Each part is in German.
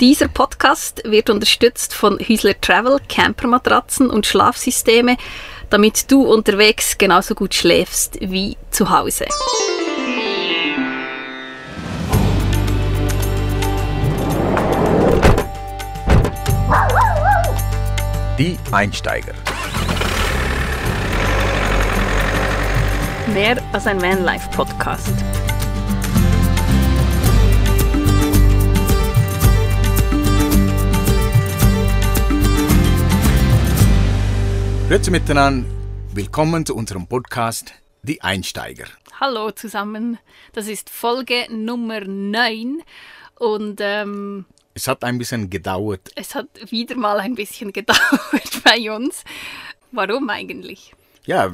Dieser Podcast wird unterstützt von Hüsler Travel, Campermatratzen und Schlafsysteme, damit du unterwegs genauso gut schläfst wie zu Hause. Die Einsteiger. Mehr als ein Vanlife-Podcast. Grüezi miteinander. Willkommen zu unserem Podcast Die Einsteiger. Hallo zusammen, das ist Folge Nummer 9 und ähm, Es hat ein bisschen gedauert. es hat wieder mal ein bisschen gedauert bei uns. Warum eigentlich? Ja,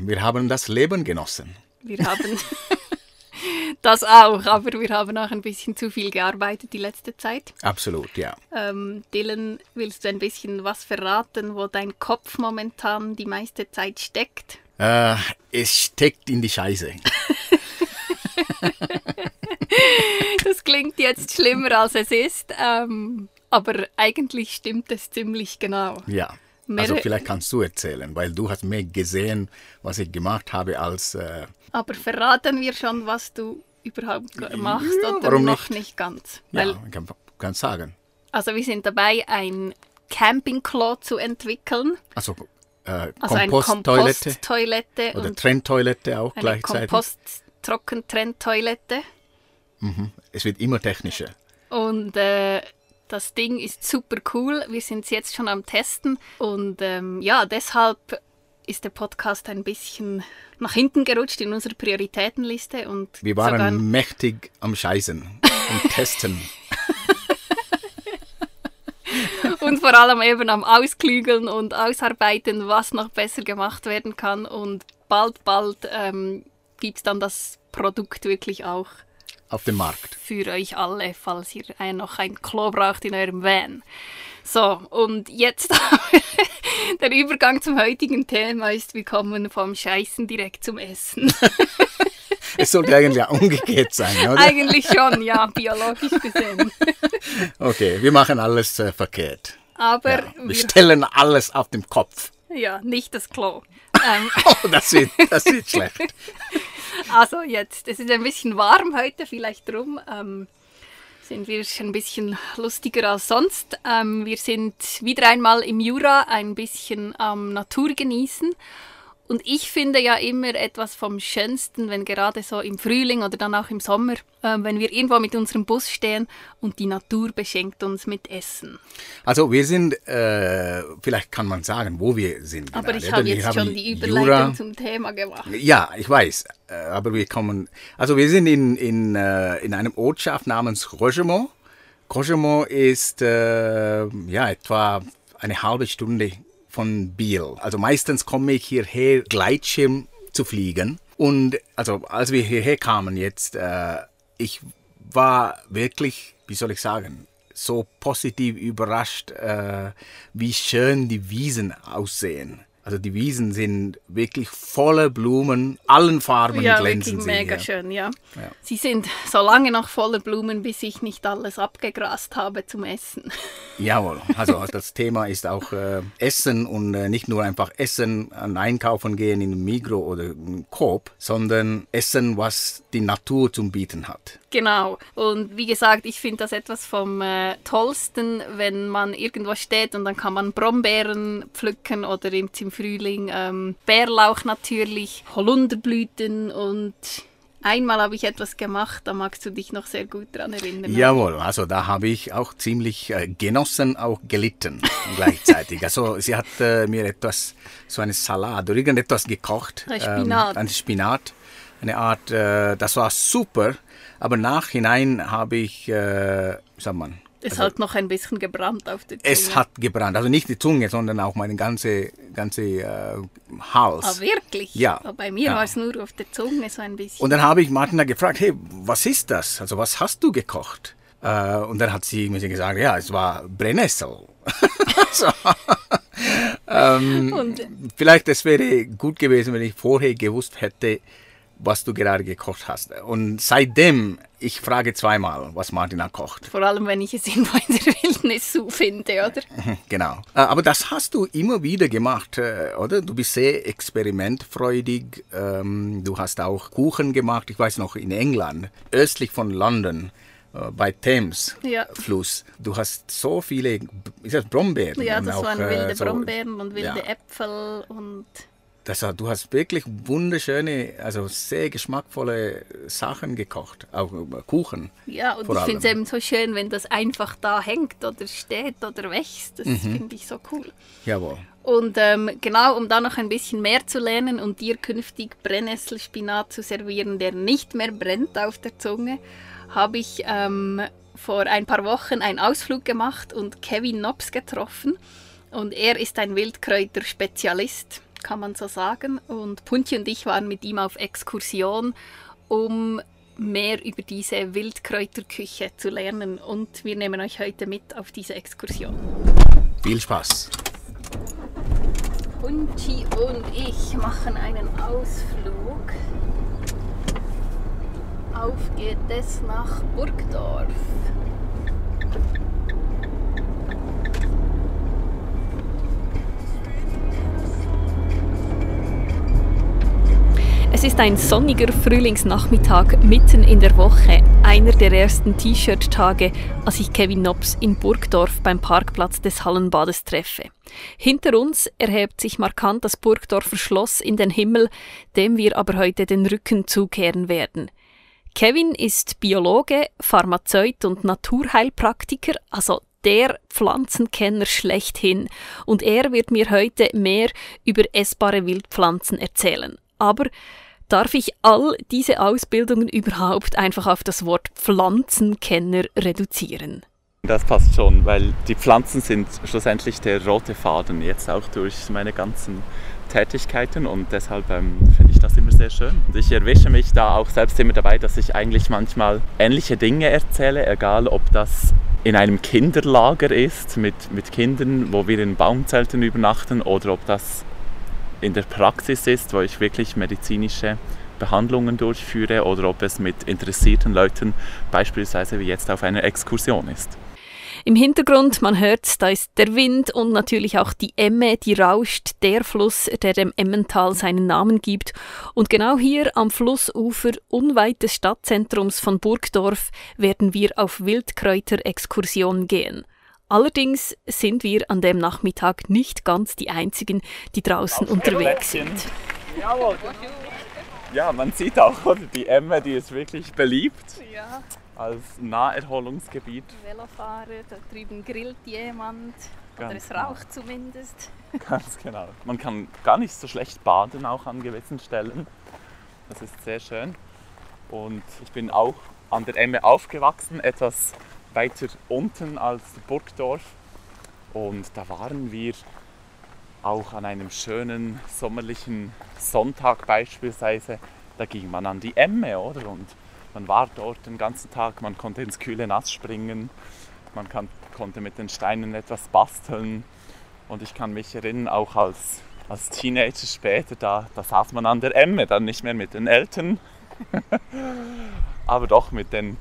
wir haben das Leben genossen. Wir haben das auch, aber wir haben auch ein bisschen zu viel gearbeitet die letzte Zeit. Absolut, ja. Ähm, Dylan, willst du ein bisschen was verraten, wo dein Kopf momentan die meiste Zeit steckt? Äh, es steckt in die Scheiße. Das klingt jetzt schlimmer als es ist, ähm, aber eigentlich stimmt es ziemlich genau. Ja. Also vielleicht kannst du erzählen, weil du hast mehr gesehen, was ich gemacht habe, als... Äh, Aber verraten wir schon, was du überhaupt machst Ja, oder noch nicht? nicht ganz? ja, Weil, ich kann, kann sagen. also wir sind dabei, ein Campingklo zu entwickeln. Also, äh, Also Komposttoilette Komposttoilette oder Trenntoilette auch eine gleichzeitig. Kompost-Trockentrenntoilette. Es wird immer technischer. Und äh, das Ding ist super cool. Wir sind es jetzt schon am Testen. Und ähm, ja, deshalb ist der Podcast ein bisschen nach hinten gerutscht in unserer Prioritätenliste. Und Wir waren mächtig am Scheißen und Testen. und vor allem eben am Ausklügeln und Ausarbeiten, was noch besser gemacht werden kann. Und bald, bald ähm, gibt es dann das Produkt wirklich auch auf dem Markt. für euch alle, falls ihr noch ein Klo braucht in eurem Van. So, und jetzt der Übergang zum heutigen Thema ist, wir kommen vom Scheißen direkt zum Essen. Es sollte eigentlich auch umgekehrt sein, oder? Eigentlich schon, ja, biologisch gesehen. Okay, wir machen alles äh, verkehrt. Aber Ja, wir wir, stellen alles auf den Kopf. ja, nicht das Klo. Ähm, Oh, das wird, das wird schlecht. also jetzt, es ist ein bisschen warm heute, vielleicht drum. Ähm, sind wir ein bisschen lustiger als sonst. Ähm, wir sind wieder einmal im Jura ein bisschen am Natur genießen. Und ich finde ja immer etwas vom Schönsten, wenn gerade so im Frühling oder dann auch im Sommer, ähm, wenn wir irgendwo mit unserem Bus stehen und die Natur beschenkt uns mit Essen. Also wir sind, äh, vielleicht kann man sagen, wo wir sind. Aber gerade, ich habe jetzt schon die Überleitung Jura. zum Thema gemacht. Ja, ich weiß, äh, aber wir kommen, also wir sind in, in, äh, in einem Ortschaft namens Rogemont. Rogemont ist äh, ja etwa eine halbe Stunde von Biel. Also meistens komme ich hierher Gleitschirm zu fliegen. Und also als wir hierher kamen jetzt, äh, ich war wirklich, wie soll ich sagen, so positiv überrascht, äh, wie schön die Wiesen aussehen. Also die Wiesen sind wirklich voller Blumen, allen Farben Ja, glänzen wirklich sie. mega hier. schön, ja. Ja. Sie sind so lange noch voller Blumen, bis ich nicht alles abgegrast habe zum Essen. Jawohl, also das Thema ist auch äh, Essen und äh, nicht nur einfach Essen, an Einkaufen gehen in Migro oder in Coop, sondern Essen, was die Natur zum Bieten hat. Genau. Und wie gesagt, ich finde das etwas vom äh, Tollsten, wenn man irgendwo steht und dann kann man Brombeeren pflücken oder im, im Frühling ähm, Bärlauch natürlich, Holunderblüten und einmal habe ich etwas gemacht, da magst du dich noch sehr gut dran erinnern. Jawohl, also da habe ich auch ziemlich äh, genossen, auch gelitten gleichzeitig. Also sie hat äh, mir etwas, so eine Salat oder irgendetwas gekocht. Ein Spinat. Ähm, ein Spinat, eine Art, äh, das war super, aber nachhinein habe ich, äh, wie sagt man, Es also hat noch ein bisschen gebrannt auf der Zunge. es hat gebrannt, also nicht die Zunge, sondern auch meine ganze, ganze äh, Hals. Ah, wirklich? Ja. Aber Bei mir Ja. war es nur auf der Zunge so ein bisschen. Und dann habe ich Martina gefragt, hey, was ist das? Also was hast du gekocht? Äh, und dann hat sie mir gesagt, ja, es war Brennnessel. so. ähm, Und- vielleicht es wäre gut gewesen, wenn ich vorher gewusst hätte, was du gerade gekocht hast. Und seitdem, ich frage zweimal, was Martina kocht. Vor allem, wenn ich es in der Wildnis so finde, oder? Genau. Äh, aber das hast du immer wieder gemacht, äh, oder? Du bist sehr experimentfreudig. Ähm, du hast auch Kuchen gemacht, ich weiß noch, in England, östlich von London äh, bei Thames ja. Fluss. Du hast so viele, ist das Brombeeren? Ja, das auch, waren wilde so, Brombeeren und wilde ja. Äpfel und das, du hast wirklich wunderschöne, also sehr geschmackvolle Sachen gekocht, auch Kuchen. Ja, und ich finde es eben so schön, wenn das einfach da hängt oder steht oder wächst. Das mhm. finde ich so cool. Jawohl. Und ähm, genau, um da noch ein bisschen mehr zu lernen und dir künftig Brennnesselspinat zu servieren, der nicht mehr brennt auf der Zunge, habe ich ähm, vor ein paar Wochen einen Ausflug gemacht und Kevin Knobs getroffen. Und er ist ein Wildkräuterspezialist kann man so sagen. Und Punti und ich waren mit ihm auf Exkursion, um mehr über diese Wildkräuterküche zu lernen. Und wir nehmen euch heute mit auf diese Exkursion. Viel Spaß! Punti und ich machen einen Ausflug. Auf geht es nach Burgdorf. Es ist ein sonniger Frühlingsnachmittag mitten in der Woche, einer der ersten T-Shirt-Tage, als ich Kevin Nobs in Burgdorf beim Parkplatz des Hallenbades treffe. Hinter uns erhebt sich markant das Burgdorfer Schloss in den Himmel, dem wir aber heute den Rücken zukehren werden. Kevin ist Biologe, Pharmazeut und Naturheilpraktiker, also der Pflanzenkenner schlechthin, und er wird mir heute mehr über essbare Wildpflanzen erzählen. Aber darf ich all diese Ausbildungen überhaupt einfach auf das Wort Pflanzenkenner reduzieren? Das passt schon, weil die Pflanzen sind schlussendlich der rote Faden, jetzt auch durch meine ganzen Tätigkeiten und deshalb ähm, finde ich das immer sehr schön. Und ich erwische mich da auch selbst immer dabei, dass ich eigentlich manchmal ähnliche Dinge erzähle, egal ob das in einem Kinderlager ist mit, mit Kindern, wo wir in Baumzelten übernachten oder ob das in der Praxis ist, wo ich wirklich medizinische Behandlungen durchführe oder ob es mit interessierten Leuten beispielsweise wie jetzt auf einer Exkursion ist. Im Hintergrund, man hört, da ist der Wind und natürlich auch die Emme, die rauscht, der Fluss, der dem Emmental seinen Namen gibt. Und genau hier am Flussufer, unweit des Stadtzentrums von Burgdorf, werden wir auf Wildkräuterexkursion gehen. Allerdings sind wir an dem Nachmittag nicht ganz die Einzigen, die draußen unterwegs sind. Jawohl. Ja, man sieht auch, oder? die Emme, die ist wirklich beliebt ja. als Naherholungsgebiet. Velofahrer, da drüben grillt jemand Ganz oder es genau. raucht zumindest. Ganz genau. Man kann gar nicht so schlecht baden, auch an gewissen Stellen. Das ist sehr schön. Und ich bin auch an der Emme aufgewachsen, etwas weiter unten als Burgdorf. Und da waren wir auch an einem schönen sommerlichen Sonntag beispielsweise. Da ging man an die Emme, oder? Und man war dort den ganzen Tag, man konnte ins kühle Nass springen, man kann, konnte mit den Steinen etwas basteln. Und ich kann mich erinnern, auch als, als Teenager später, da, da saß man an der Emme, dann nicht mehr mit den Eltern, aber doch mit den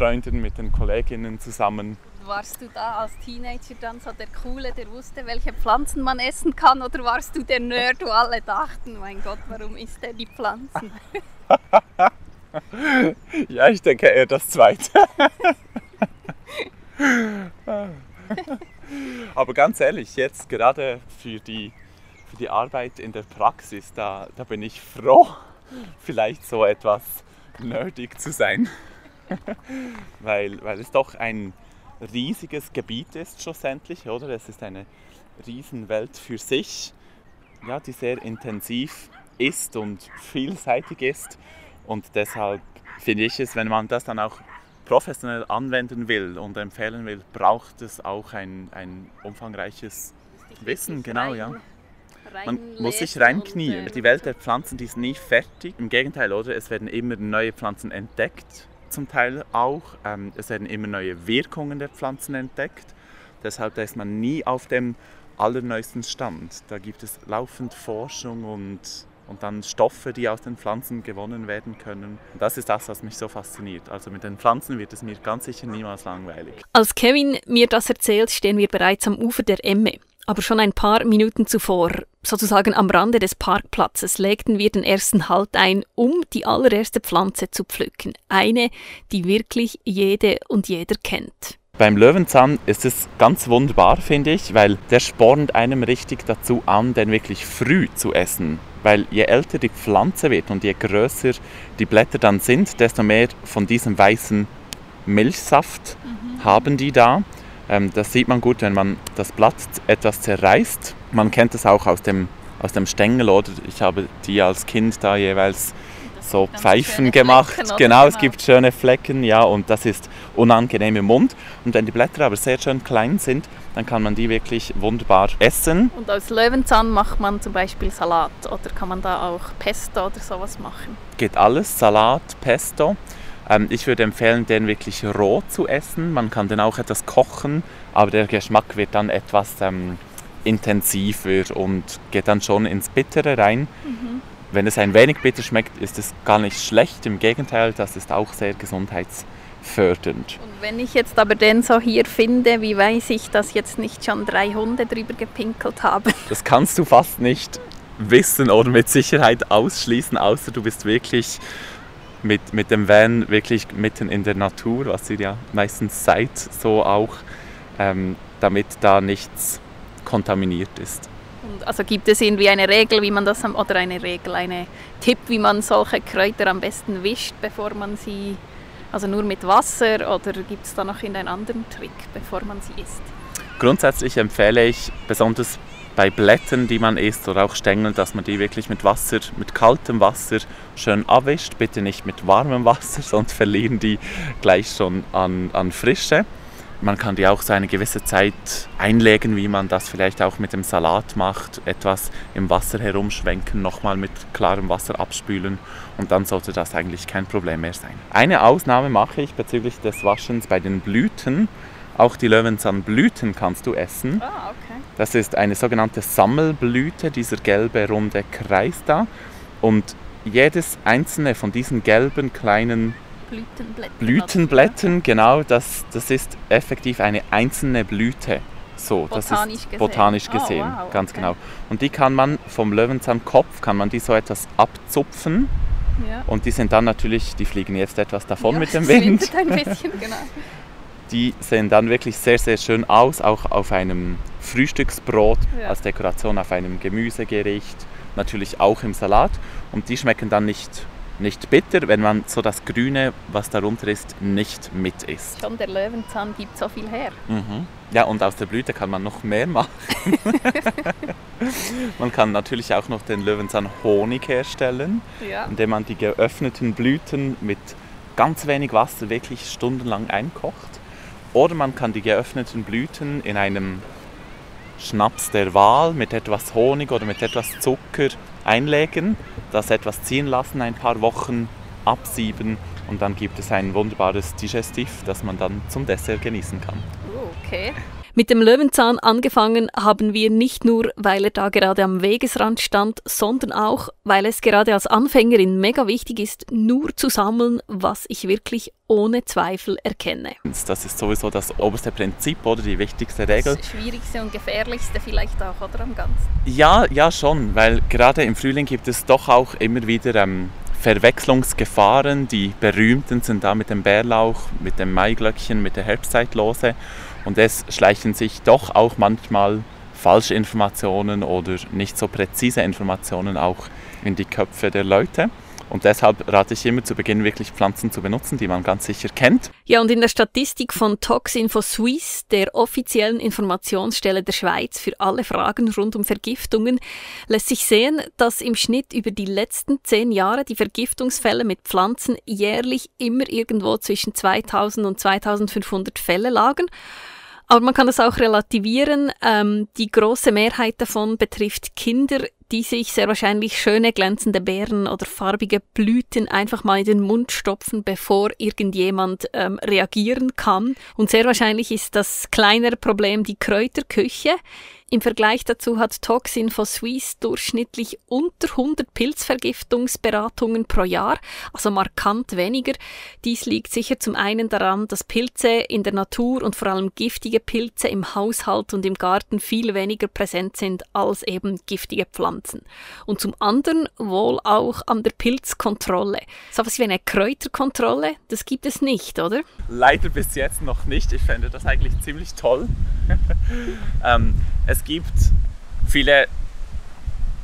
Freunden, mit den Kolleginnen zusammen. Warst du da als Teenager dann so der Coole, der wusste, welche Pflanzen man essen kann? Oder warst du der Nerd, wo alle dachten, mein Gott, warum isst er die Pflanzen? ja, ich denke eher das Zweite. Aber ganz ehrlich, jetzt gerade für die, für die Arbeit in der Praxis, da, da bin ich froh, vielleicht so etwas nerdig zu sein. weil, weil es doch ein riesiges Gebiet ist schlussendlich, oder? Es ist eine Riesenwelt für sich, ja, die sehr intensiv ist und vielseitig ist. Und deshalb finde ich es, wenn man das dann auch professionell anwenden will und empfehlen will, braucht es auch ein, ein umfangreiches Wissen, genau, ja. Man muss sich reinknien. Die Welt der Pflanzen die ist nie fertig. Im Gegenteil, oder? Es werden immer neue Pflanzen entdeckt zum Teil auch. Ähm, es werden immer neue Wirkungen der Pflanzen entdeckt. Deshalb ist man nie auf dem allerneuesten Stand. Da gibt es laufend Forschung und, und dann Stoffe, die aus den Pflanzen gewonnen werden können. Das ist das, was mich so fasziniert. Also mit den Pflanzen wird es mir ganz sicher niemals langweilig. Als Kevin mir das erzählt, stehen wir bereits am Ufer der Emme. Aber schon ein paar Minuten zuvor, sozusagen am Rande des Parkplatzes, legten wir den ersten Halt ein, um die allererste Pflanze zu pflücken. Eine, die wirklich jede und jeder kennt. Beim Löwenzahn ist es ganz wunderbar, finde ich, weil der spornt einem richtig dazu an, den wirklich früh zu essen. Weil je älter die Pflanze wird und je größer die Blätter dann sind, desto mehr von diesem weißen Milchsaft mhm. haben die da. Ähm, das sieht man gut, wenn man das Blatt etwas zerreißt. Man kennt das auch aus dem, aus dem Stängel, oder? Ich habe die als Kind da jeweils so Pfeifen gemacht. Flecken, genau, es gibt schöne Flecken, ja, und das ist unangenehm im Mund. Und wenn die Blätter aber sehr schön klein sind, dann kann man die wirklich wunderbar essen. Und aus Löwenzahn macht man zum Beispiel Salat oder kann man da auch Pesto oder sowas machen? Geht alles, Salat, Pesto. Ähm, ich würde empfehlen, den wirklich roh zu essen. Man kann den auch etwas kochen, aber der Geschmack wird dann etwas ähm, intensiver und geht dann schon ins Bittere rein. Mhm. Wenn es ein wenig bitter schmeckt, ist es gar nicht schlecht. Im Gegenteil, das ist auch sehr gesundheitsfördernd. Und wenn ich jetzt aber den so hier finde, wie weiß ich, dass jetzt nicht schon drei Hunde drüber gepinkelt haben? Das kannst du fast nicht wissen oder mit Sicherheit ausschließen, außer du bist wirklich mit, mit dem Van wirklich mitten in der Natur, was ihr ja meistens seid, so auch, ähm, damit da nichts kontaminiert ist. Und also gibt es irgendwie eine Regel, wie man das oder eine Regel, eine Tipp, wie man solche Kräuter am besten wischt, bevor man sie, also nur mit Wasser oder gibt es da noch einen anderen Trick, bevor man sie isst? Grundsätzlich empfehle ich besonders bei Blättern, die man isst oder auch Stängeln, dass man die wirklich mit Wasser, mit kaltem Wasser schön abwischt. Bitte nicht mit warmem Wasser, sonst verlieren die gleich schon an, an Frische. Man kann die auch so eine gewisse Zeit einlegen, wie man das vielleicht auch mit dem Salat macht. Etwas im Wasser herumschwenken, nochmal mit klarem Wasser abspülen und dann sollte das eigentlich kein Problem mehr sein. Eine Ausnahme mache ich bezüglich des Waschens bei den Blüten. Auch die Löwenzahnblüten kannst du essen. Ah, okay. Das ist eine sogenannte Sammelblüte, dieser gelbe runde Kreis da. Und jedes einzelne von diesen gelben kleinen Blütenblättern. Blütenblättern, genau, das, das ist effektiv eine einzelne Blüte. So, botanisch das ist gesehen. botanisch gesehen, oh, wow, ganz okay. genau. Und die kann man vom Löwenzahnkopf, kann man die so etwas abzupfen. Ja. Und die sind dann natürlich, die fliegen jetzt etwas davon ja, mit dem Wind. ein bisschen, genau. Die sehen dann wirklich sehr, sehr schön aus, auch auf einem Frühstücksbrot, Ja. als Dekoration auf einem Gemüsegericht, natürlich auch im Salat. Und die schmecken dann nicht, nicht bitter, wenn man so das Grüne, was darunter ist, nicht mit isst. Schon der Löwenzahn gibt so viel her. Mhm. Ja, und aus der Blüte kann man noch mehr machen. man kann natürlich auch noch den Löwenzahn Honig herstellen, Ja. indem man die geöffneten Blüten mit ganz wenig Wasser wirklich stundenlang einkocht. Oder man kann die geöffneten Blüten in einem Schnaps der Wahl mit etwas Honig oder mit etwas Zucker einlegen, das etwas ziehen lassen, ein paar Wochen absieben und dann gibt es ein wunderbares Digestiv, das man dann zum Dessert genießen kann. Oh, okay. Mit dem Löwenzahn angefangen haben wir nicht nur, weil er da gerade am Wegesrand stand, sondern auch, weil es gerade als Anfängerin mega wichtig ist, nur zu sammeln, was ich wirklich ohne Zweifel erkenne. Das ist sowieso das oberste Prinzip oder die wichtigste Regel. Das Schwierigste und Gefährlichste vielleicht auch, oder am Ganzen? Ja, ja schon, weil gerade im Frühling gibt es doch auch immer wieder ähm, Verwechslungsgefahren. Die berühmten sind da mit dem Bärlauch, mit dem Maiglöckchen, mit der Herbstzeitlose. Und es schleichen sich doch auch manchmal falsche Informationen oder nicht so präzise Informationen auch in die Köpfe der Leute. Und deshalb rate ich immer zu Beginn wirklich Pflanzen zu benutzen, die man ganz sicher kennt. Ja, und in der Statistik von Toxinfo Suisse, der offiziellen Informationsstelle der Schweiz für alle Fragen rund um Vergiftungen, lässt sich sehen, dass im Schnitt über die letzten zehn Jahre die Vergiftungsfälle mit Pflanzen jährlich immer irgendwo zwischen 2000 und 2500 Fälle lagen. Aber man kann das auch relativieren. Ähm, die große Mehrheit davon betrifft Kinder, die sich sehr wahrscheinlich schöne glänzende Beeren oder farbige Blüten einfach mal in den Mund stopfen, bevor irgendjemand ähm, reagieren kann. Und sehr wahrscheinlich ist das kleinere Problem die Kräuterküche. Im Vergleich dazu hat Toxin for Suisse durchschnittlich unter 100 Pilzvergiftungsberatungen pro Jahr, also markant weniger. Dies liegt sicher zum einen daran, dass Pilze in der Natur und vor allem giftige Pilze im Haushalt und im Garten viel weniger präsent sind als eben giftige Pflanzen. Und zum anderen wohl auch an der Pilzkontrolle. So was wie eine Kräuterkontrolle, das gibt es nicht, oder? Leider bis jetzt noch nicht. Ich fände das eigentlich ziemlich toll. ähm, es gibt viele,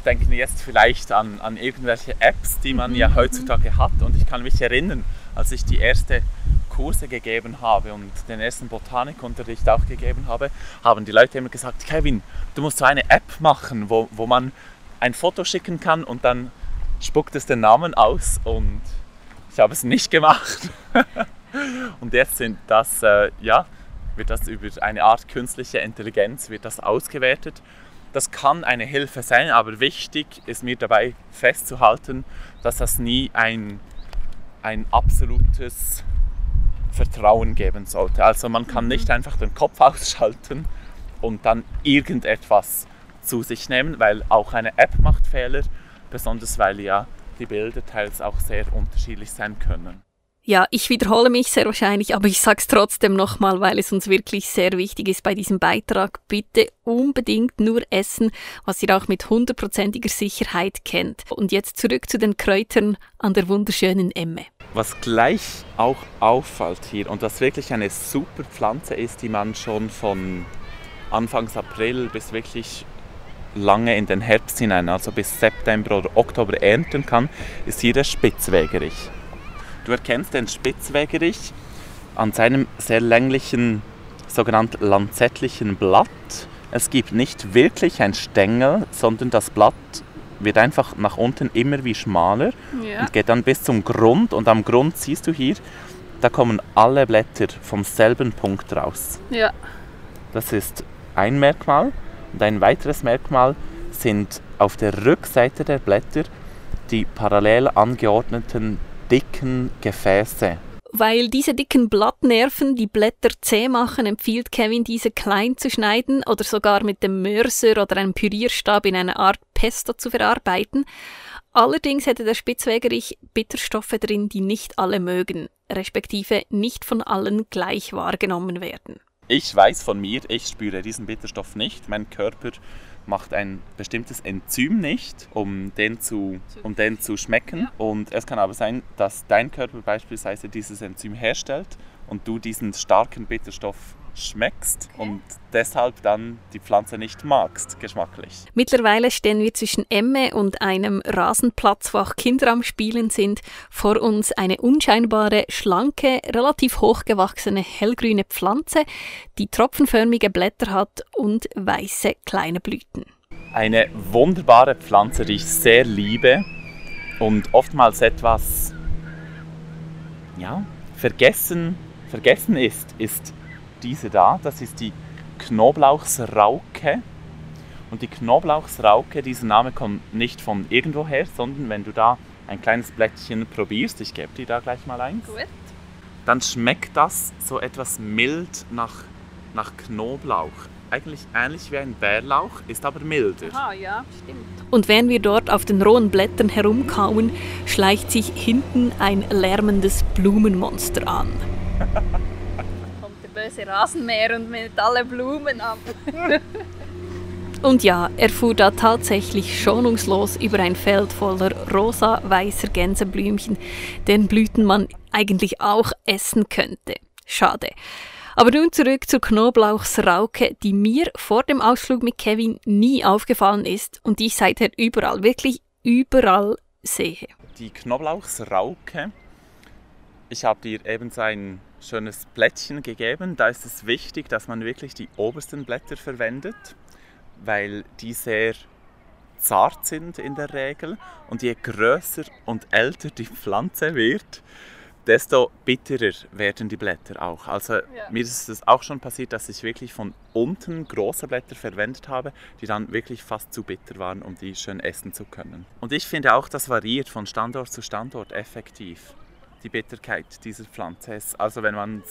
denken jetzt vielleicht an, an irgendwelche Apps, die man ja heutzutage hat. Und ich kann mich erinnern, als ich die erste Kurse gegeben habe und den ersten Botanikunterricht auch gegeben habe, haben die Leute immer gesagt, Kevin, du musst so eine App machen, wo, wo man ein Foto schicken kann und dann spuckt es den Namen aus und ich habe es nicht gemacht. und jetzt sind das, äh, ja, wird das über eine Art künstliche Intelligenz wird das ausgewertet. Das kann eine Hilfe sein, aber wichtig ist mir dabei festzuhalten, dass das nie ein, ein absolutes Vertrauen geben sollte. Also man kann nicht einfach den Kopf ausschalten und dann irgendetwas zu sich nehmen, weil auch eine App macht Fehler, besonders weil ja die Bilder teils auch sehr unterschiedlich sein können. Ja, ich wiederhole mich sehr wahrscheinlich, aber ich sage es trotzdem nochmal, weil es uns wirklich sehr wichtig ist bei diesem Beitrag. Bitte unbedingt nur essen, was ihr auch mit hundertprozentiger Sicherheit kennt. Und jetzt zurück zu den Kräutern an der wunderschönen Emme. Was gleich auch auffällt hier und was wirklich eine super Pflanze ist, die man schon von Anfangs April bis wirklich lange in den Herbst hinein, also bis September oder Oktober ernten kann, ist hier der Spitzwegerich. Du erkennst den Spitzwegerich an seinem sehr länglichen, sogenannten lanzettlichen Blatt. Es gibt nicht wirklich ein Stängel, sondern das Blatt wird einfach nach unten immer wie schmaler ja. und geht dann bis zum Grund. Und am Grund siehst du hier, da kommen alle Blätter vom selben Punkt raus. Ja. Das ist ein Merkmal. Und ein weiteres Merkmal sind auf der Rückseite der Blätter die parallel angeordneten dicken Gefäße. Weil diese dicken Blattnerven die Blätter zäh machen, empfiehlt Kevin, diese klein zu schneiden oder sogar mit dem Mörser oder einem Pürierstab in einer Art Pesto zu verarbeiten. Allerdings hätte der Spitzwegerich Bitterstoffe drin, die nicht alle mögen, respektive nicht von allen gleich wahrgenommen werden. Ich weiß von mir, ich spüre diesen Bitterstoff nicht. Mein Körper macht ein bestimmtes Enzym nicht, um den zu, um den zu schmecken. Ja. Und es kann aber sein, dass dein Körper beispielsweise dieses Enzym herstellt und du diesen starken Bitterstoff schmeckst okay. und deshalb dann die Pflanze nicht magst, geschmacklich. Mittlerweile stehen wir zwischen Emme und einem Rasenplatz, wo auch Kinder am Spielen sind. Vor uns eine unscheinbare, schlanke, relativ hochgewachsene hellgrüne Pflanze, die tropfenförmige Blätter hat und weiße kleine Blüten. Eine wunderbare Pflanze, die ich sehr liebe und oftmals etwas ja, vergessen, vergessen ist, ist diese da. Das ist die Knoblauchsrauke. Und die Knoblauchsrauke, dieser Name kommt nicht von irgendwoher, sondern wenn du da ein kleines Blättchen probierst, ich gebe dir da gleich mal eins, Gut. dann schmeckt das so etwas mild nach, nach Knoblauch. Eigentlich ähnlich wie ein Bärlauch, ist aber milder. Ah, ja, stimmt. Und während wir dort auf den rohen Blättern herumkauen, schleicht sich hinten ein lärmendes Blumenmonster an. böse Rasenmäher und mit alle Blumen ab. Und ja, er fuhr da tatsächlich schonungslos über ein Feld voller rosa-weißer Gänseblümchen, deren Blüten man eigentlich auch essen könnte. Schade. Aber nun zurück zur Knoblauchsrauke, die mir vor dem Ausflug mit Kevin nie aufgefallen ist und die ich seither überall, wirklich überall sehe. Die Knoblauchsrauke, ich habe dir eben so ein schönes Blättchen gegeben. Da ist es wichtig, dass man wirklich die obersten Blätter verwendet, weil die sehr zart sind in der Regel. Und je größer und älter die Pflanze wird, desto bitterer werden die Blätter auch. Also Ja. mir ist es auch schon passiert, dass ich wirklich von unten große Blätter verwendet habe, die dann wirklich fast zu bitter waren, um die schön essen zu können. Und ich finde auch, das variiert von Standort zu Standort effektiv, die Bitterkeit dieser Pflanze. Es- Also wenn man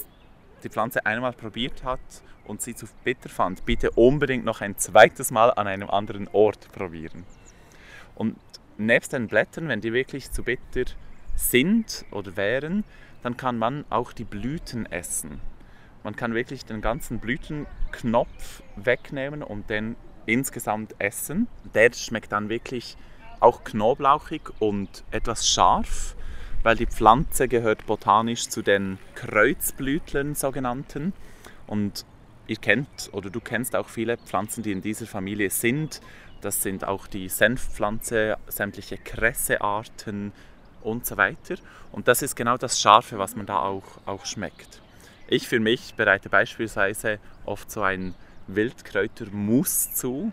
die Pflanze einmal probiert hat und sie zu bitter fand, bitte unbedingt noch ein zweites Mal an einem anderen Ort probieren. Und nebst den Blättern, wenn die wirklich zu bitter sind oder wären, dann kann man auch die Blüten essen. Man kann wirklich den ganzen Blütenknopf wegnehmen und den insgesamt essen. Der schmeckt dann wirklich auch knoblauchig und etwas scharf, weil die Pflanze gehört botanisch zu den Kreuzblütlern sogenannten. Und ihr kennt oder du kennst auch viele Pflanzen, die in dieser Familie sind. Das sind auch die Senfpflanze, sämtliche Kressearten und so weiter. Und das ist genau das Scharfe, was man da auch, auch schmeckt. Ich für mich bereite beispielsweise oft so ein Wildkräutermus zu,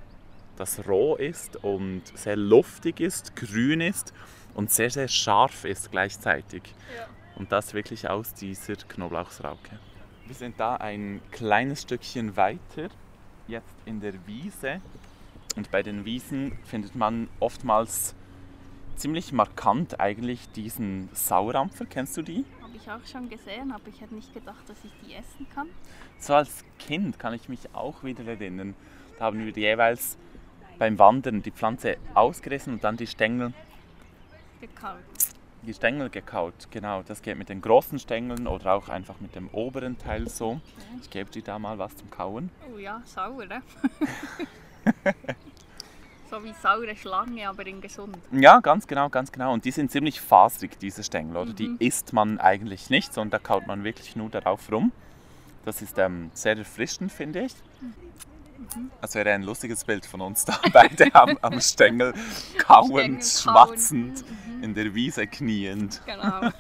das roh ist und sehr luftig ist, grün ist und sehr, sehr scharf ist gleichzeitig. Ja. Und das wirklich aus dieser Knoblauchsrauke. Wir sind da ein kleines Stückchen weiter, jetzt in der Wiese. Und bei den Wiesen findet man oftmals ziemlich markant eigentlich diesen Saurampfer. Kennst du die? Habe ich auch schon gesehen, aber ich hätte nicht gedacht, dass ich die essen kann. So als Kind kann ich mich auch wieder erinnern. Da haben wir jeweils beim Wandern die Pflanze ausgerissen und dann die Stängel, Gekaut. die Stängel gekaut. Genau, das geht mit den großen Stängeln oder auch einfach mit dem oberen Teil so. Ich gebe dir da mal was zum Kauen. Oh ja, sauer, ne? so wie saure Schlange, aber in gesund. Ja, ganz genau, ganz genau. Und die sind ziemlich faserig, diese Stängel. Oder? Die isst man eigentlich nicht, sondern da kaut man wirklich nur darauf rum. Das ist ähm, sehr erfrischend, finde ich. Das wäre ein lustiges Bild von uns da beide am, am Stängel kauend, schmatzend, in der Wiese kniend. Genau.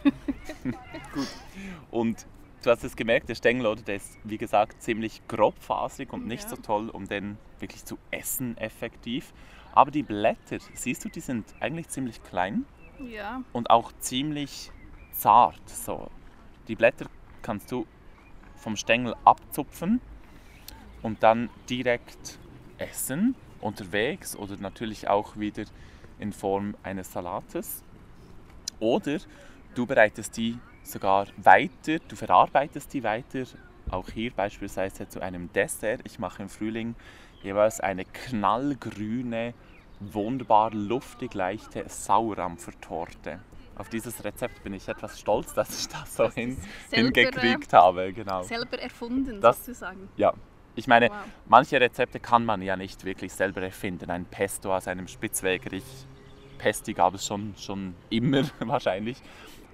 Und du hast es gemerkt, der Stängel, oder, der ist wie gesagt ziemlich grobfaserig und nicht Ja. so toll, um den wirklich zu essen effektiv. Aber die Blätter, siehst du, die sind eigentlich ziemlich klein. ja, und auch ziemlich zart. So. Die Blätter kannst du vom Stängel abzupfen und dann direkt essen, unterwegs oder natürlich auch wieder in Form eines Salates. Oder du bereitest die sogar weiter, du verarbeitest die weiter, auch hier beispielsweise zu einem Dessert. Ich mache im Frühling jeweils eine knallgrüne, wunderbar luftig leichte Saurampfertorte. Auf dieses Rezept bin ich etwas stolz, dass ich das so hin, selber, hingekriegt habe. Genau. selber erfunden Das- sozusagen. Ja, ich meine, Wow. manche Rezepte kann man ja nicht wirklich selber erfinden. Ein Pesto aus einem Spitzwegerich, Pesti gab es schon, schon immer wahrscheinlich.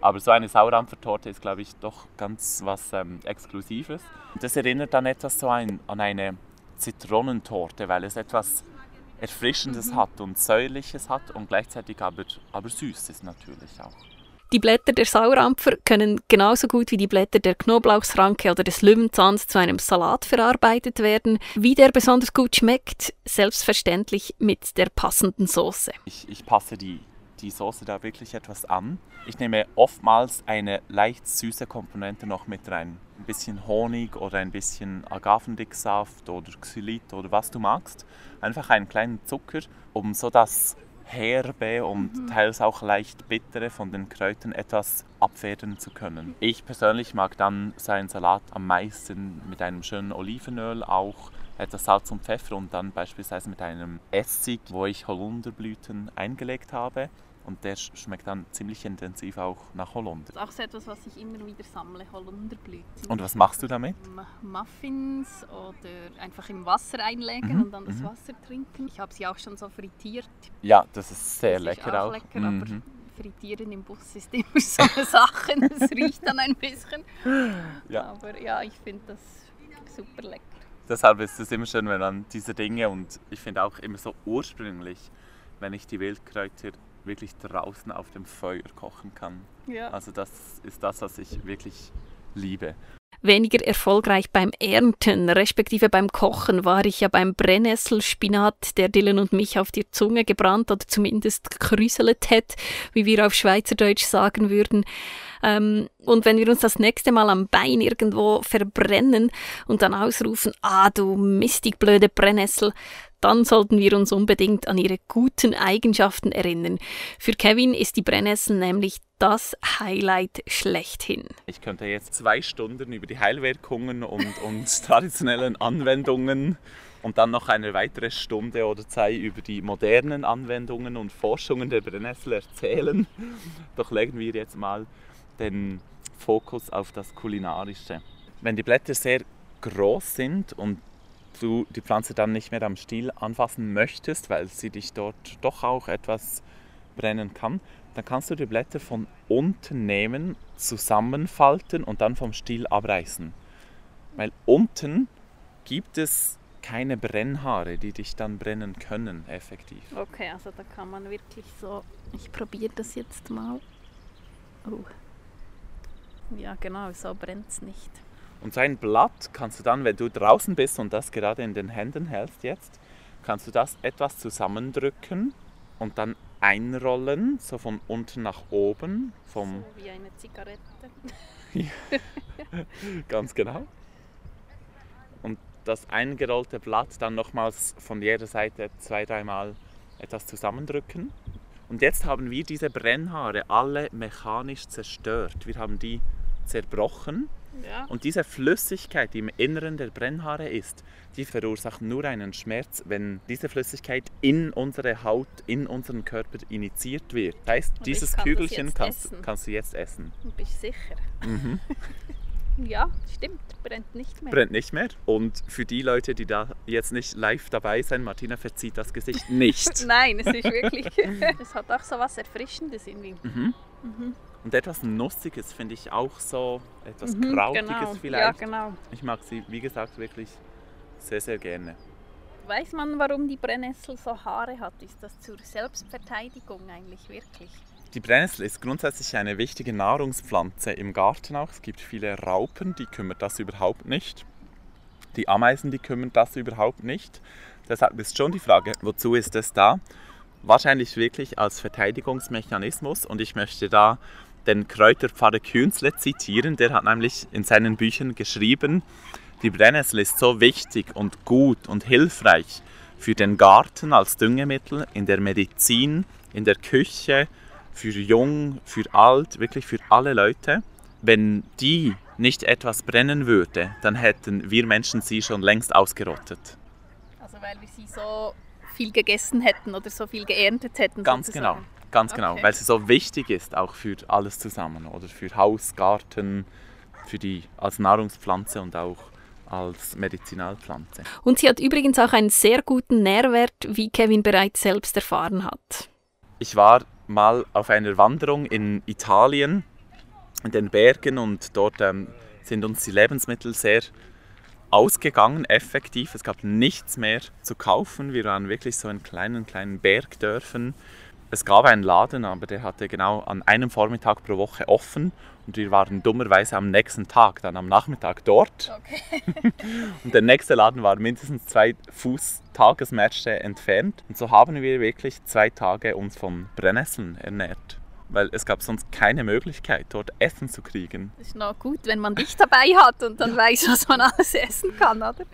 Aber so eine Saurampfertorte ist, glaube ich, doch ganz was ähm, Exklusives. Das erinnert dann etwas so ein, an eine Zitronentorte, weil es etwas Erfrischendes hat und Säuerliches hat und gleichzeitig aber, aber süß ist natürlich auch. Die Blätter der Saurampfer können genauso gut wie die Blätter der Knoblauchsranke oder des Löwenzahns zu einem Salat verarbeitet werden. Wie der besonders gut schmeckt, selbstverständlich mit der passenden Soße. Ich, ich passe die, die Soße da wirklich etwas an. Ich nehme oftmals eine leicht süße Komponente noch mit rein. Ein bisschen Honig oder ein bisschen Agavendicksaft oder Xylit oder was du magst. Einfach einen kleinen Zucker, um so das Herbe und teils auch leicht bittere von den Kräutern etwas abfedern zu können. Ich persönlich mag dann so einen Salat am meisten mit einem schönen Olivenöl auch etwas Salz und Pfeffer und dann beispielsweise mit einem Essig, wo ich Holunderblüten eingelegt habe. Und der sch- schmeckt dann ziemlich intensiv auch nach Holunder. Das ist auch so etwas, was ich immer wieder sammle, Holunderblüten. Und was machst du damit? Muffins oder einfach im Wasser einlegen Mhm, und dann das mhm. Wasser trinken. Ich habe sie auch schon so frittiert. Ja, das ist sehr Das lecker ist auch. auch. lecker, Mhm. aber frittieren im Bus ist immer so eine Sache. Es riecht dann ein bisschen. Ja. Aber ja, ich finde das super lecker. Deshalb ist es immer schön, wenn man diese Dinge und ich finde auch immer so ursprünglich, wenn ich die Wildkräuter wirklich draußen auf dem Feuer kochen kann. Ja. Also das ist das, was ich wirklich liebe. Weniger erfolgreich beim Ernten, respektive beim Kochen, war ich ja beim Brennnesselspinat, der Dylan und mich auf die Zunge gebrannt oder zumindest krüselet hat, wie wir auf Schweizerdeutsch sagen würden. Ähm, und wenn wir uns das nächste Mal am Bein irgendwo verbrennen und dann ausrufen, ah du mistig blöde Brennnessel, dann sollten wir uns unbedingt an ihre guten Eigenschaften erinnern. Für Kevin ist die Brennnessel nämlich das Highlight schlechthin. Ich könnte jetzt zwei Stunden über die Heilwirkungen und, und traditionellen Anwendungen und dann noch eine weitere Stunde oder zwei über die modernen Anwendungen und Forschungen der Brennnessel erzählen. Doch legen wir jetzt mal den Fokus auf das Kulinarische. Wenn die Blätter sehr groß sind und du die Pflanze dann nicht mehr am Stiel anfassen möchtest, weil sie dich dort doch auch etwas brennen kann, dann kannst du die Blätter von unten nehmen, zusammenfalten und dann vom Stiel abreißen. Weil unten gibt es keine Brennhaare, die dich dann brennen können, effektiv. Okay, also da kann man wirklich so. Ich probiere das jetzt mal. Oh. Ja, genau, so brennt es nicht. Und so ein Blatt kannst du dann, wenn du draußen bist und das gerade in den Händen hältst jetzt, kannst du das etwas zusammendrücken und dann einrollen, so von unten nach oben. Vom so wie eine Zigarette. Ganz genau. Und das eingerollte Blatt dann nochmals von jeder Seite zwei, dreimal etwas zusammendrücken. Und jetzt haben wir diese Brennhaare alle mechanisch zerstört. Wir haben die zerbrochen ja. Und diese Flüssigkeit, die im Inneren der Brennhaare ist, die verursacht nur einen Schmerz, wenn diese Flüssigkeit in unsere Haut, in unseren Körper initiiert wird. Das heißt, Und dieses Kügelchen kannst, kannst, du jetzt essen. Bist du sicher? Mhm. ja, stimmt, brennt nicht mehr. Brennt nicht mehr. Und für die Leute, die da jetzt nicht live dabei sind, Martina verzieht das Gesicht nicht. Nein, es ist wirklich. es hat auch so was Erfrischendes irgendwie. Mhm. Mhm. Und etwas Nussiges finde ich auch so, etwas mhm, Krautiges genau. vielleicht. Ja, genau. Ich mag sie, wie gesagt, wirklich sehr, sehr gerne. Weiß man, warum die Brennnessel so Haare hat? Ist das zur Selbstverteidigung eigentlich wirklich? Die Brennnessel ist grundsätzlich eine wichtige Nahrungspflanze im Garten auch. Es gibt viele Raupen, die kümmert das überhaupt nicht. Die Ameisen, die kümmern das überhaupt nicht. Deshalb ist schon die Frage, wozu ist es da? Wahrscheinlich wirklich als Verteidigungsmechanismus und ich möchte da den Kräuterpfarrer Künzle zitieren. Der hat nämlich in seinen Büchern geschrieben, die Brennnessel ist so wichtig und gut und hilfreich für den Garten als Düngemittel, in der Medizin, in der Küche, für jung, für alt, wirklich für alle Leute. Wenn die nicht etwas brennen würde, dann hätten wir Menschen sie schon längst ausgerottet. Also weil wir sie so viel gegessen hätten oder so viel geerntet hätten. Ganz sozusagen. genau. Ganz genau, okay. weil sie so wichtig ist auch für alles zusammen oder für Haus, Garten, für die als Nahrungspflanze und auch als Medizinalpflanze. Und sie hat übrigens auch einen sehr guten Nährwert, wie Kevin bereits selbst erfahren hat. Ich war mal auf einer Wanderung in Italien, in den Bergen und dort ähm, sind uns die Lebensmittel sehr ausgegangen, effektiv. Es gab nichts mehr zu kaufen. Wir waren wirklich so in kleinen, kleinen Bergdörfern es gab einen Laden, aber der hatte genau an einem Vormittag pro Woche offen und wir waren dummerweise am nächsten Tag, dann am Nachmittag dort. Okay. und der nächste Laden war mindestens zwei Fuß Tagesmärsche entfernt. Und so haben wir wirklich zwei Tage uns von Brennnesseln ernährt weil es gab sonst keine Möglichkeit, dort Essen zu kriegen. Das ist noch gut, wenn man dich dabei hat und dann weiß, was man alles essen kann, oder?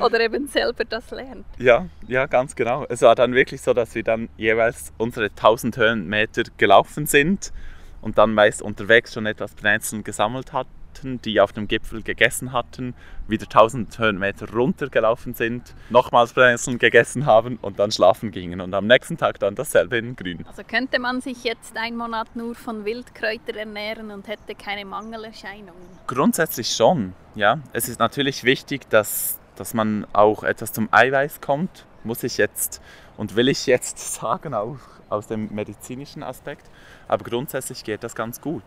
Oder eben selber das lernt. Ja, ja, ganz genau. Es war dann wirklich so, dass wir dann jeweils unsere 1000 Höhenmeter gelaufen sind und dann meist unterwegs schon etwas Brennnesseln gesammelt hat hatten, die auf dem Gipfel gegessen hatten, wieder 1000 Höhenmeter runtergelaufen sind, nochmals Brennnesseln gegessen haben und dann schlafen gingen und am nächsten Tag dann dasselbe in Grün. Also könnte man sich jetzt einen Monat nur von Wildkräutern ernähren und hätte keine Mangelerscheinungen? Grundsätzlich schon, ja. Es ist natürlich wichtig, dass, dass man auch etwas zum Eiweiß kommt, muss ich jetzt und will ich jetzt sagen, auch aus dem medizinischen Aspekt. Aber grundsätzlich geht das ganz gut.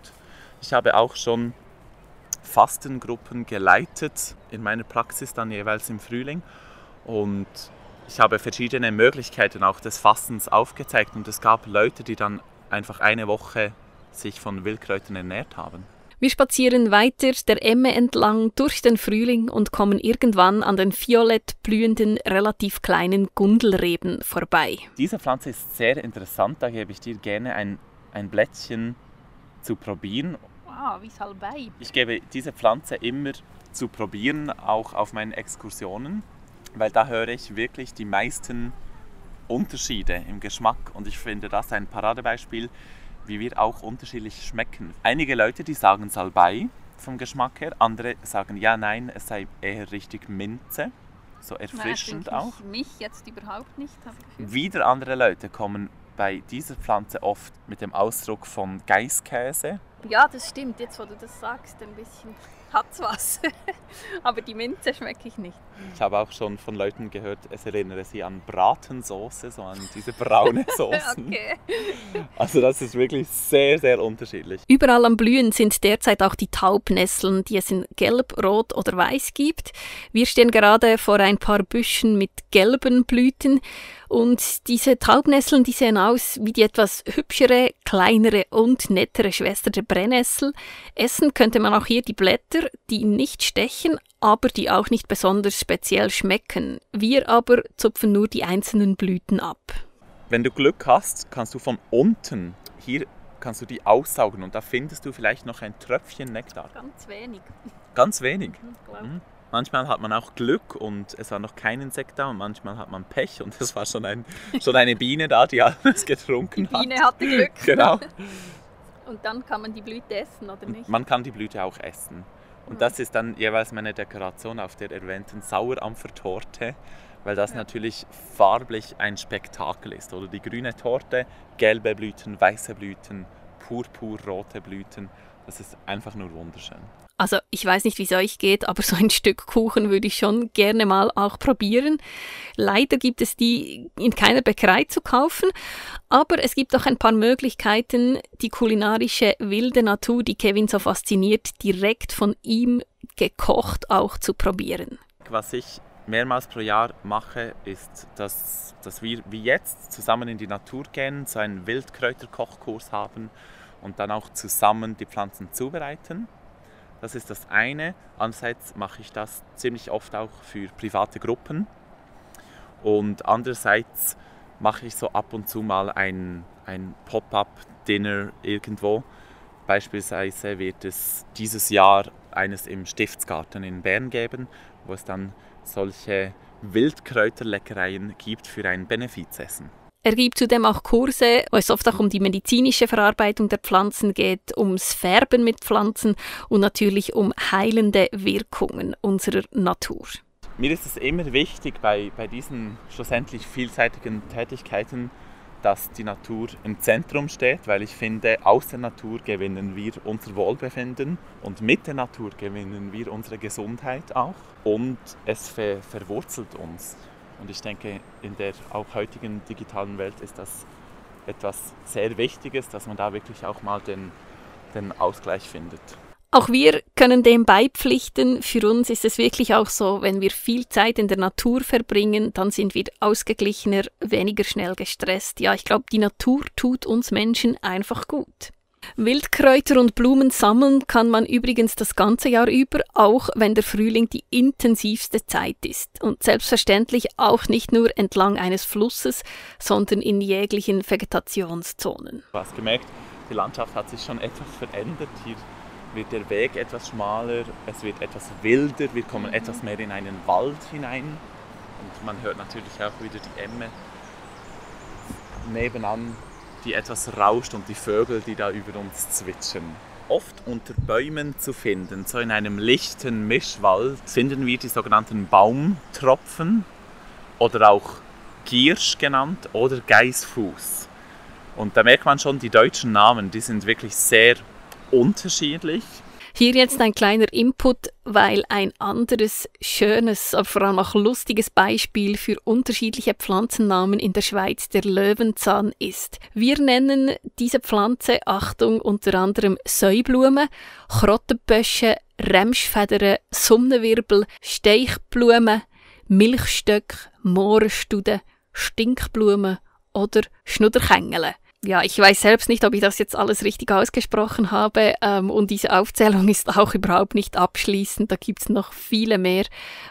Ich habe auch schon Fastengruppen geleitet in meiner Praxis dann jeweils im Frühling und ich habe verschiedene Möglichkeiten auch des Fastens aufgezeigt und es gab Leute, die dann einfach eine Woche sich von Wildkräutern ernährt haben. Wir spazieren weiter der Emme entlang durch den Frühling und kommen irgendwann an den violett blühenden, relativ kleinen Gundelreben vorbei. Diese Pflanze ist sehr interessant, da gebe ich dir gerne ein, ein Blättchen zu probieren Ah, wie Salbei. Ich gebe diese Pflanze immer zu probieren, auch auf meinen Exkursionen, weil da höre ich wirklich die meisten Unterschiede im Geschmack und ich finde das ein Paradebeispiel, wie wir auch unterschiedlich schmecken. Einige Leute, die sagen Salbei vom Geschmack her, andere sagen ja, nein, es sei eher richtig Minze, so erfrischend Nein, auch. Mich jetzt überhaupt nicht. Wieder andere Leute kommen bei dieser Pflanze oft mit dem Ausdruck von Geißkäse. Ja, das stimmt. Jetzt, wo du das sagst, ein bisschen hat's was. Aber die Minze schmecke ich nicht. Ich habe auch schon von Leuten gehört, es erinnere sie an Bratensoße, so an diese braune Soßen. Okay. Also das ist wirklich sehr, sehr unterschiedlich. Überall am Blühen sind derzeit auch die Taubnesseln, die es in Gelb, Rot oder Weiß gibt. Wir stehen gerade vor ein paar Büschen mit gelben Blüten und diese Taubnesseln, die sehen aus wie die etwas hübschere, kleinere und nettere Schwester der Brennnessel. Essen könnte man auch hier die Blätter, die nicht stechen, aber die auch nicht besonders speziell schmecken. Wir aber zupfen nur die einzelnen Blüten ab. Wenn du Glück hast, kannst du von unten, hier kannst du die aussaugen und da findest du vielleicht noch ein Tröpfchen Nektar. Ganz wenig. Ganz wenig. Mhm. Manchmal hat man auch Glück und es war noch kein Insekt da und manchmal hat man Pech und es war schon, ein, schon eine Biene da, die alles Die getrunken hat. Biene hatte Glück. Genau. Und dann kann man die Blüte essen, oder nicht? Man kann die Blüte auch essen. Und das ist dann jeweils meine Dekoration auf der erwähnten Sauerampfertorte, weil das Ja. natürlich farblich ein Spektakel ist. Oder die grüne Torte, gelbe Blüten, weiße Blüten, purpurrote Blüten. Das ist einfach nur wunderschön. Also ich weiß nicht, wie es euch geht, aber so ein Stück Kuchen würde ich schon gerne mal auch probieren. Leider gibt es die in keiner Bäckerei zu kaufen, aber es gibt auch ein paar Möglichkeiten, die kulinarische wilde Natur, die Kevin so fasziniert, direkt von ihm gekocht auch zu probieren. Was ich mehrmals pro Jahr mache, ist, dass, dass wir wie jetzt zusammen in die Natur gehen, so einen Wildkräuterkochkurs haben und dann auch zusammen die Pflanzen zubereiten. Das ist das eine. Andererseits mache ich das ziemlich oft auch für private Gruppen. Und andererseits mache ich so ab und zu mal ein, ein Pop-up-Dinner irgendwo. Beispielsweise wird es dieses Jahr eines im Stiftsgarten in Bern geben, wo es dann solche Wildkräuterleckereien gibt für ein Benefizessen. Er gibt zudem auch Kurse, wo es oft auch um die medizinische Verarbeitung der Pflanzen geht, ums Färben mit Pflanzen und natürlich um heilende Wirkungen unserer Natur. Mir ist es immer wichtig bei, bei diesen schlussendlich vielseitigen Tätigkeiten, dass die Natur im Zentrum steht, weil ich finde, aus der Natur gewinnen wir unser Wohlbefinden und mit der Natur gewinnen wir unsere Gesundheit auch und es ver verwurzelt uns. Und ich denke, in der auch heutigen digitalen Welt ist das etwas sehr Wichtiges, dass man da wirklich auch mal den, den Ausgleich findet. Auch wir können dem beipflichten. Für uns ist es wirklich auch so, wenn wir viel Zeit in der Natur verbringen, dann sind wir ausgeglichener, weniger schnell gestresst. Ja, ich glaube, die Natur tut uns Menschen einfach gut. Wildkräuter und Blumen sammeln kann man übrigens das ganze Jahr über, auch wenn der Frühling die intensivste Zeit ist. Und selbstverständlich auch nicht nur entlang eines Flusses, sondern in jeglichen Vegetationszonen. Du hast gemerkt, die Landschaft hat sich schon etwas verändert. Hier wird der Weg etwas schmaler, es wird etwas wilder, wir kommen etwas mehr in einen Wald hinein. Und man hört natürlich auch wieder die Emme nebenan, die etwas rauscht und die Vögel, die da über uns zwitschern. Oft unter Bäumen zu finden, so in einem lichten Mischwald, finden wir die sogenannten Baumtropfen oder auch Giersch genannt oder Geißfuß. Und da merkt man schon, die deutschen Namen, die sind wirklich sehr unterschiedlich. Hier jetzt ein kleiner Input, weil ein anderes schönes, aber vor allem auch lustiges Beispiel für unterschiedliche Pflanzennamen in der Schweiz der Löwenzahn ist. Wir nennen diese Pflanze, Achtung, unter anderem Säublume, Krottenbösche, Remschfedern, Sonnenwirbel, Steichblume, Milchstöck, Mohrenstude, Stinkblume oder Schnudderkängele ja, ich weiß selbst nicht, ob ich das jetzt alles richtig ausgesprochen habe ähm, und diese Aufzählung ist auch überhaupt nicht abschließend. Da gibt es noch viele mehr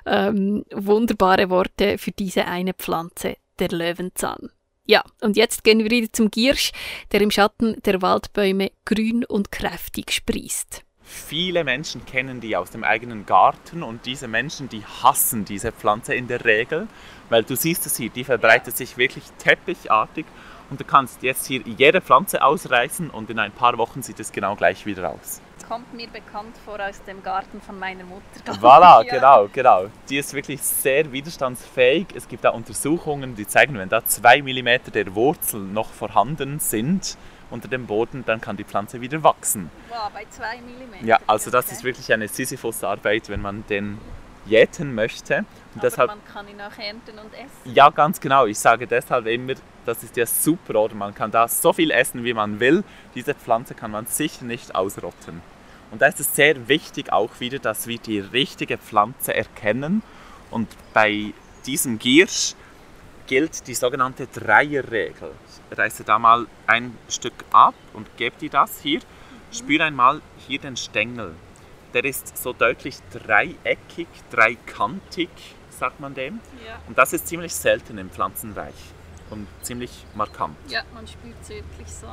ähm, wunderbare Worte für diese eine Pflanze, der Löwenzahn. Ja, und jetzt gehen wir wieder zum Giersch, der im Schatten der Waldbäume grün und kräftig sprießt. Viele Menschen kennen die aus dem eigenen Garten und diese Menschen, die hassen diese Pflanze in der Regel, weil du siehst es hier, die verbreitet sich wirklich teppichartig und du kannst jetzt hier jede Pflanze ausreißen und in ein paar Wochen sieht es genau gleich wieder aus. Kommt mir bekannt vor aus dem Garten von meiner Mutter. Voilà, ja. genau, genau. Die ist wirklich sehr widerstandsfähig. Es gibt da Untersuchungen, die zeigen, wenn da zwei Millimeter der Wurzel noch vorhanden sind, unter dem Boden, dann kann die Pflanze wieder wachsen. Wow, bei 2 mm. Ja, also das ist wirklich eine Sisyphus-Arbeit, wenn man den jäten möchte. Und Aber deshalb, man kann ihn auch ernten und essen. Ja, ganz genau. Ich sage deshalb immer, das ist ja super, oder? Man kann da so viel essen, wie man will. Diese Pflanze kann man sicher nicht ausrotten. Und da ist es sehr wichtig auch wieder, dass wir die richtige Pflanze erkennen. Und bei diesem Giersch gilt die sogenannte Dreierregel. Ich reiße da mal ein Stück ab und gebe dir das hier. Spür einmal hier den Stängel. Der ist so deutlich dreieckig, dreikantig, sagt man dem. Ja. Und das ist ziemlich selten im Pflanzenreich und ziemlich markant. ja, man spürt es wirklich so.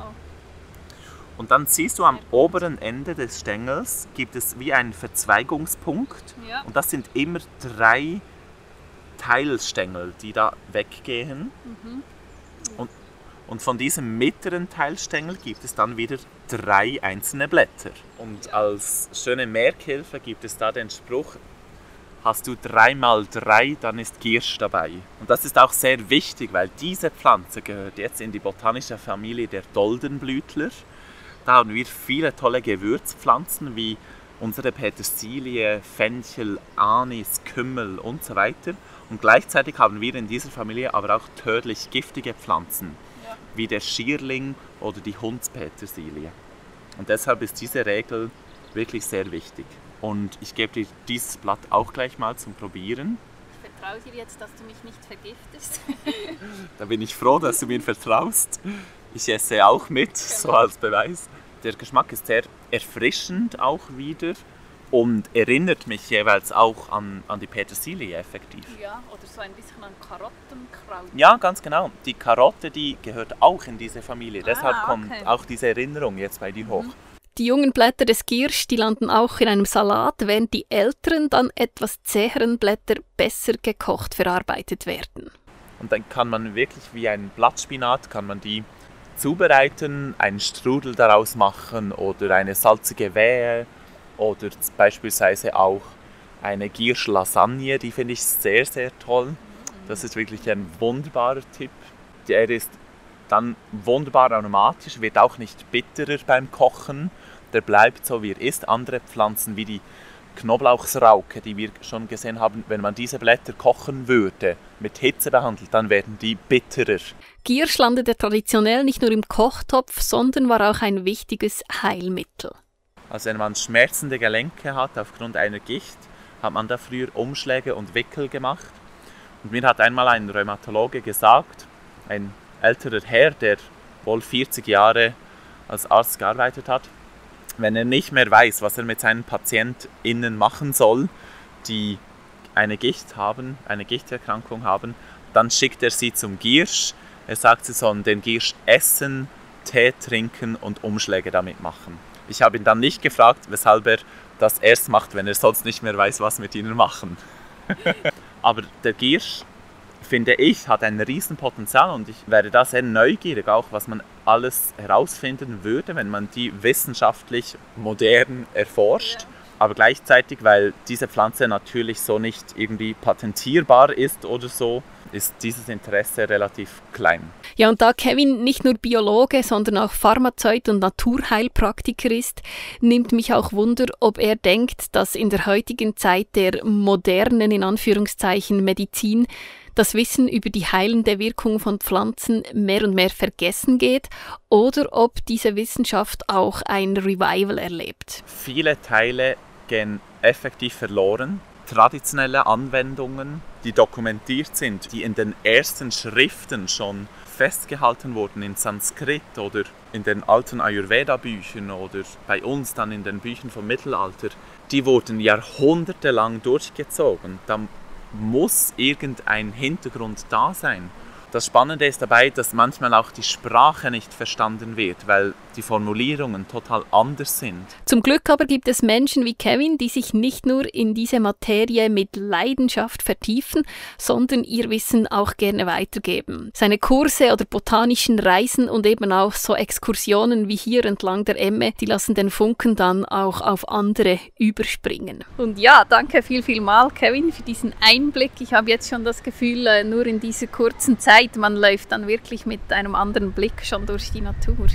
Und dann siehst du am oberen Ende des Stängels gibt es wie einen Verzweigungspunkt. Ja. Und das sind immer drei Teilstängel, die da weggehen. Und, und von diesem mittleren Teilstängel gibt es dann wieder drei einzelne Blätter. Und als schöne Merkhilfe gibt es da den Spruch, hast du drei mal drei, dann ist Giersch dabei. Und das ist auch sehr wichtig, weil diese Pflanze gehört jetzt in die botanische Familie der Doldenblütler. Da haben wir viele tolle Gewürzpflanzen wie unsere Petersilie, Fenchel, Anis, Kümmel und so weiter. Und gleichzeitig haben wir in dieser Familie aber auch tödlich giftige Pflanzen, Ja. wie der Schierling oder die Hundspetersilie. Und deshalb ist diese Regel wirklich sehr wichtig. Und ich gebe dir dieses Blatt auch gleich mal zum Probieren. Ich vertraue dir jetzt, dass du mich nicht vergiftest. Da bin ich froh, dass du mir vertraust. Ich esse auch mit, so als Beweis. Der Geschmack ist sehr erfrischend auch wieder und erinnert mich jeweils auch an, an die Petersilie effektiv. ja, oder so ein bisschen an Karottenkraut. Ja, ganz genau. Die Karotte, die gehört auch in diese Familie. Deshalb Ah, kommt okay. auch diese Erinnerung jetzt bei dir hoch. Die jungen Blätter des Giersch, die landen auch in einem Salat, während die älteren, dann etwas zäheren Blätter besser gekocht verarbeitet werden. Und dann kann man wirklich wie ein Blattspinat, kann man die zubereiten, einen Strudel daraus machen oder eine salzige Wehe oder beispielsweise auch eine Giersch-Lasagne, die finde ich sehr, sehr toll. Das ist wirklich ein wunderbarer Tipp. Der ist dann wunderbar aromatisch, wird auch nicht bitterer beim Kochen. Der bleibt so, wie er ist. Andere Pflanzen wie die Knoblauchsrauke, die wir schon gesehen haben, wenn man diese Blätter kochen würde, mit Hitze behandelt, dann werden die bitterer. Giersch landete traditionell nicht nur im Kochtopf, sondern war auch ein wichtiges Heilmittel. Also wenn man schmerzende Gelenke hat aufgrund einer Gicht, hat man da früher Umschläge und Wickel gemacht. Und mir hat einmal ein Rheumatologe gesagt, ein älterer Herr, der wohl 40 Jahre als Arzt gearbeitet hat, wenn er nicht mehr weiß, was er mit seinen PatientInnen machen soll, die eine Gicht haben, eine Gichterkrankung haben, dann schickt er sie zum Giersch. Er sagt, sie sollen den Giersch essen, Tee trinken und Umschläge damit machen. Ich habe ihn dann nicht gefragt, weshalb er das erst macht, wenn er sonst nicht mehr weiß, was mit ihnen machen. Aber der Giersch, finde ich, hat ein Riesenpotenzial und ich wäre da sehr neugierig, auch was man alles herausfinden würde, wenn man die wissenschaftlich modern erforscht. Aber gleichzeitig, weil diese Pflanze natürlich so nicht irgendwie patentierbar ist oder so, ist dieses Interesse relativ klein. Ja, und da Kevin nicht nur Biologe, sondern auch Pharmazeut und Naturheilpraktiker ist, nimmt mich auch Wunder, ob er denkt, dass in der heutigen Zeit der modernen, in Anführungszeichen, Medizin das Wissen über die heilende Wirkung von Pflanzen mehr und mehr vergessen geht oder ob diese Wissenschaft auch ein Revival erlebt. Viele Teile gehen effektiv verloren. Traditionelle Anwendungen, die dokumentiert sind, die in den ersten Schriften schon festgehalten wurden in Sanskrit oder in den alten Ayurveda-Büchern oder bei uns dann in den Büchern vom Mittelalter, die wurden jahrhundertelang durchgezogen. Da muss irgendein Hintergrund da sein. Das Spannende ist dabei, dass manchmal auch die Sprache nicht verstanden wird, weil die Formulierungen total anders sind. Zum Glück aber gibt es Menschen wie Kevin, die sich nicht nur in diese Materie mit Leidenschaft vertiefen, sondern ihr Wissen auch gerne weitergeben. Seine Kurse oder botanischen Reisen und eben auch so Exkursionen wie hier entlang der Emme, die lassen den Funken dann auch auf andere überspringen. Und ja, danke viel, viel mal, Kevin, für diesen Einblick. Ich habe jetzt schon das Gefühl, äh, nur in dieser kurzen Zeit Zeit, man läuft dann wirklich mit einem anderen Blick schon durch die Natur.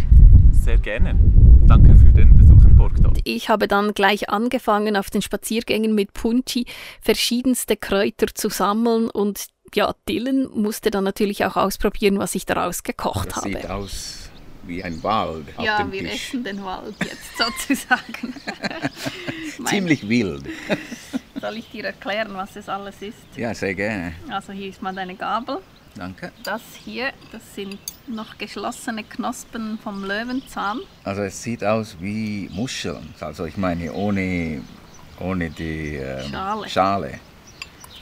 Sehr gerne. Danke für den Besuch in Burgdorf. Ich habe dann gleich angefangen, auf den Spaziergängen mit Punchi verschiedenste Kräuter zu sammeln und ja, Dylan musste dann natürlich auch ausprobieren, was ich daraus gekocht das habe. Sieht aus wie ein Wald auf ja, dem wir Tisch. essen den Wald jetzt sozusagen. Ziemlich wild. Soll ich dir erklären, was das alles ist? Ja, sehr gerne. Also hier ist mal deine Gabel. Danke. Das hier, das sind noch geschlossene Knospen vom Löwenzahn. Also es sieht aus wie Muscheln. Also ich meine ohne, ohne die ähm, Schale. Schale.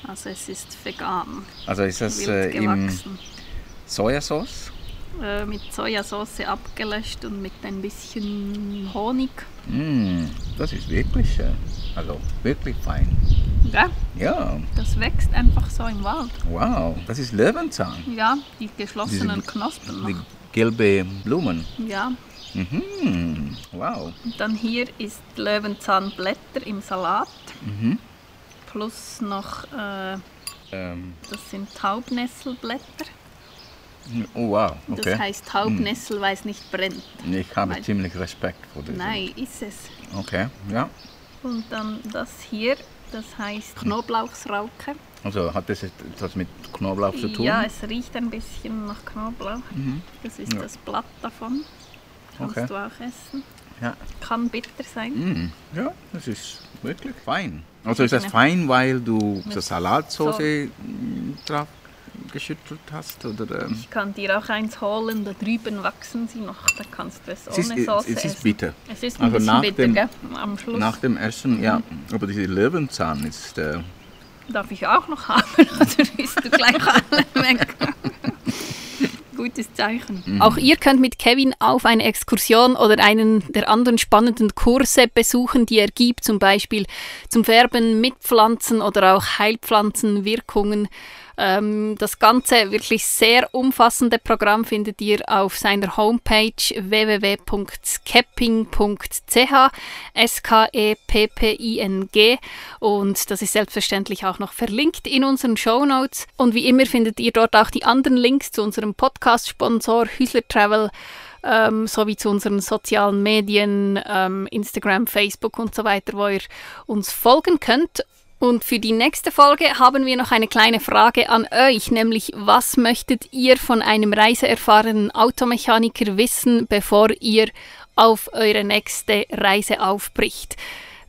Also es ist vegan, Also ist das äh, im. Sojasauce? Äh, mit Sojasauce abgelöscht und mit ein bisschen Honig. Mm, das ist wirklich, äh, also wirklich fein. Ja, Ja, das wächst einfach so im Wald. wow, das ist Löwenzahn. Ja, die geschlossenen Diese- Knospen Die noch. gelbe Blumen. Ja, Mhm. Wow. und dann hier ist Löwenzahnblätter im Salat. Mhm. Plus noch, äh, Ähm, das sind Taubnesselblätter. oh wow, Das okay. heißt Taubnessel, weil es nicht brennt. Ich habe Weil- ziemlich Respekt vor diesem. Nein, ist es. Okay, ja. Und dann das hier, das heißt Knoblauchsrauke. Also hat das etwas mit Knoblauch zu tun? Ja, es riecht ein bisschen nach Knoblauch. Mhm. Das ist Ja. das Blatt davon. Kannst Okay. du auch essen. Ja. Kann bitter sein. Mm, ja, das ist wirklich fein. Also ist das fein, weil du so Salatsauce mm, drauf geschüttelt hast? Oder, ähm, Ich kann dir auch eins holen, da drüben wachsen sie noch. Da kannst du es es ist, ohne Sauce es ist essen. bitter. Es ist ein Also bisschen nach bitter, dem- gell? Am Schluss. Nach dem Essen, ja. Aber diese Löwenzahn ist... Äh, Darf ich auch noch haben? Oder bist du gleich alle weg? Gutes Zeichen. Mhm. Auch ihr könnt mit Kevin auf eine Exkursion oder einen der anderen spannenden Kurse besuchen, die er gibt, zum Beispiel zum Färben mit Pflanzen oder auch Heilpflanzenwirkungen. Ähm, das ganze wirklich sehr umfassende Programm findet ihr auf seiner Homepage www.skepping.ch S-K-E-P-P-I-N-G und das ist selbstverständlich auch noch verlinkt in unseren Show Notes. Und wie immer findet ihr dort auch die anderen Links zu unserem Podcast-Sponsor Hüsler Travel ähm, sowie zu unseren sozialen Medien, ähm, Instagram, Facebook und so weiter, wo ihr uns folgen könnt. Und für die nächste Folge haben wir noch eine kleine Frage an euch, nämlich was möchtet ihr von einem reiseerfahrenen Automechaniker wissen, bevor ihr auf eure nächste Reise aufbricht?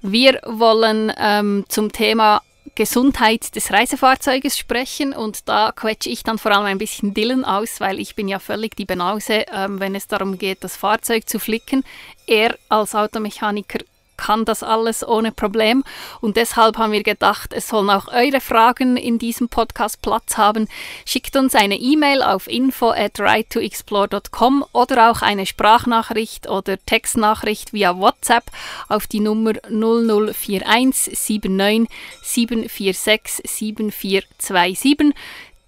Wir wollen ähm, zum Thema Gesundheit des Reisefahrzeuges sprechen und da quetsche ich dann vor allem ein bisschen Dillen aus, weil ich bin ja völlig die Banause, ähm, wenn es darum geht, das Fahrzeug zu flicken. Er als Automechaniker kann das alles ohne Problem. Und deshalb haben wir gedacht, es sollen auch eure Fragen in diesem Podcast Platz haben. Schickt uns eine E-Mail auf info at righttoexplore.com oder auch eine Sprachnachricht oder Textnachricht via WhatsApp auf die Nummer 0041 79 746 7427.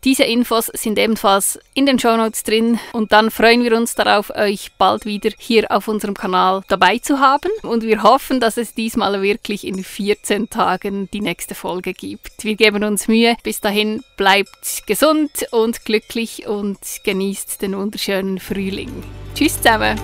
Diese Infos sind ebenfalls in den Shownotes drin und dann freuen wir uns darauf, euch bald wieder hier auf unserem Kanal dabei zu haben und wir hoffen, dass es diesmal wirklich in 14 Tagen die nächste Folge gibt. Wir geben uns Mühe. Bis dahin bleibt gesund und glücklich und genießt den wunderschönen Frühling. Tschüss zusammen!